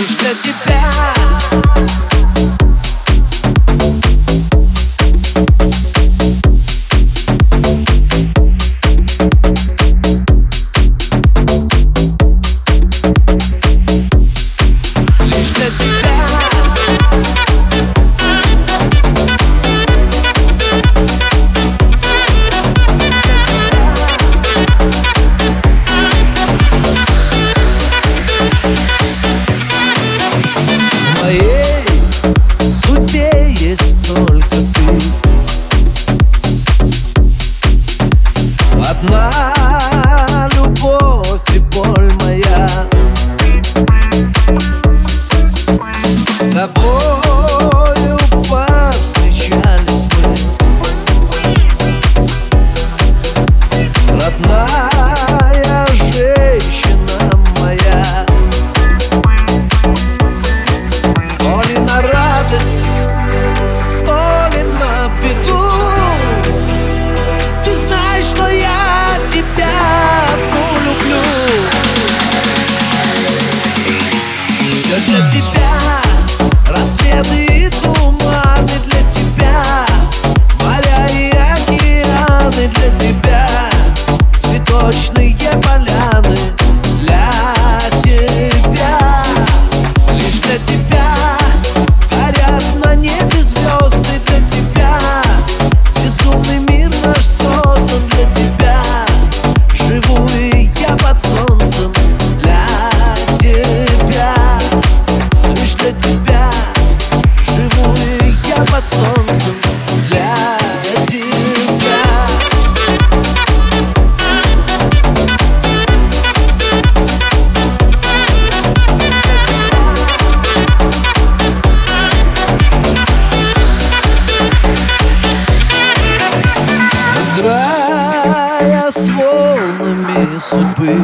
лишь для тебя my just a depend влюбленными судьбы.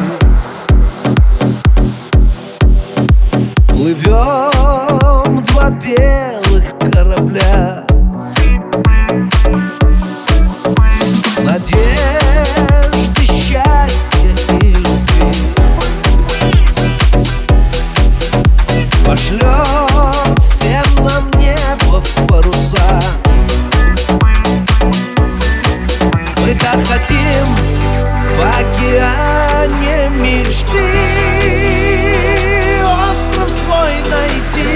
Плывем два белых корабля. Надежды, счастья и любви. Пошлет всем нам небо в паруса. Мы так хотим в океане мечты. Остров свой найти.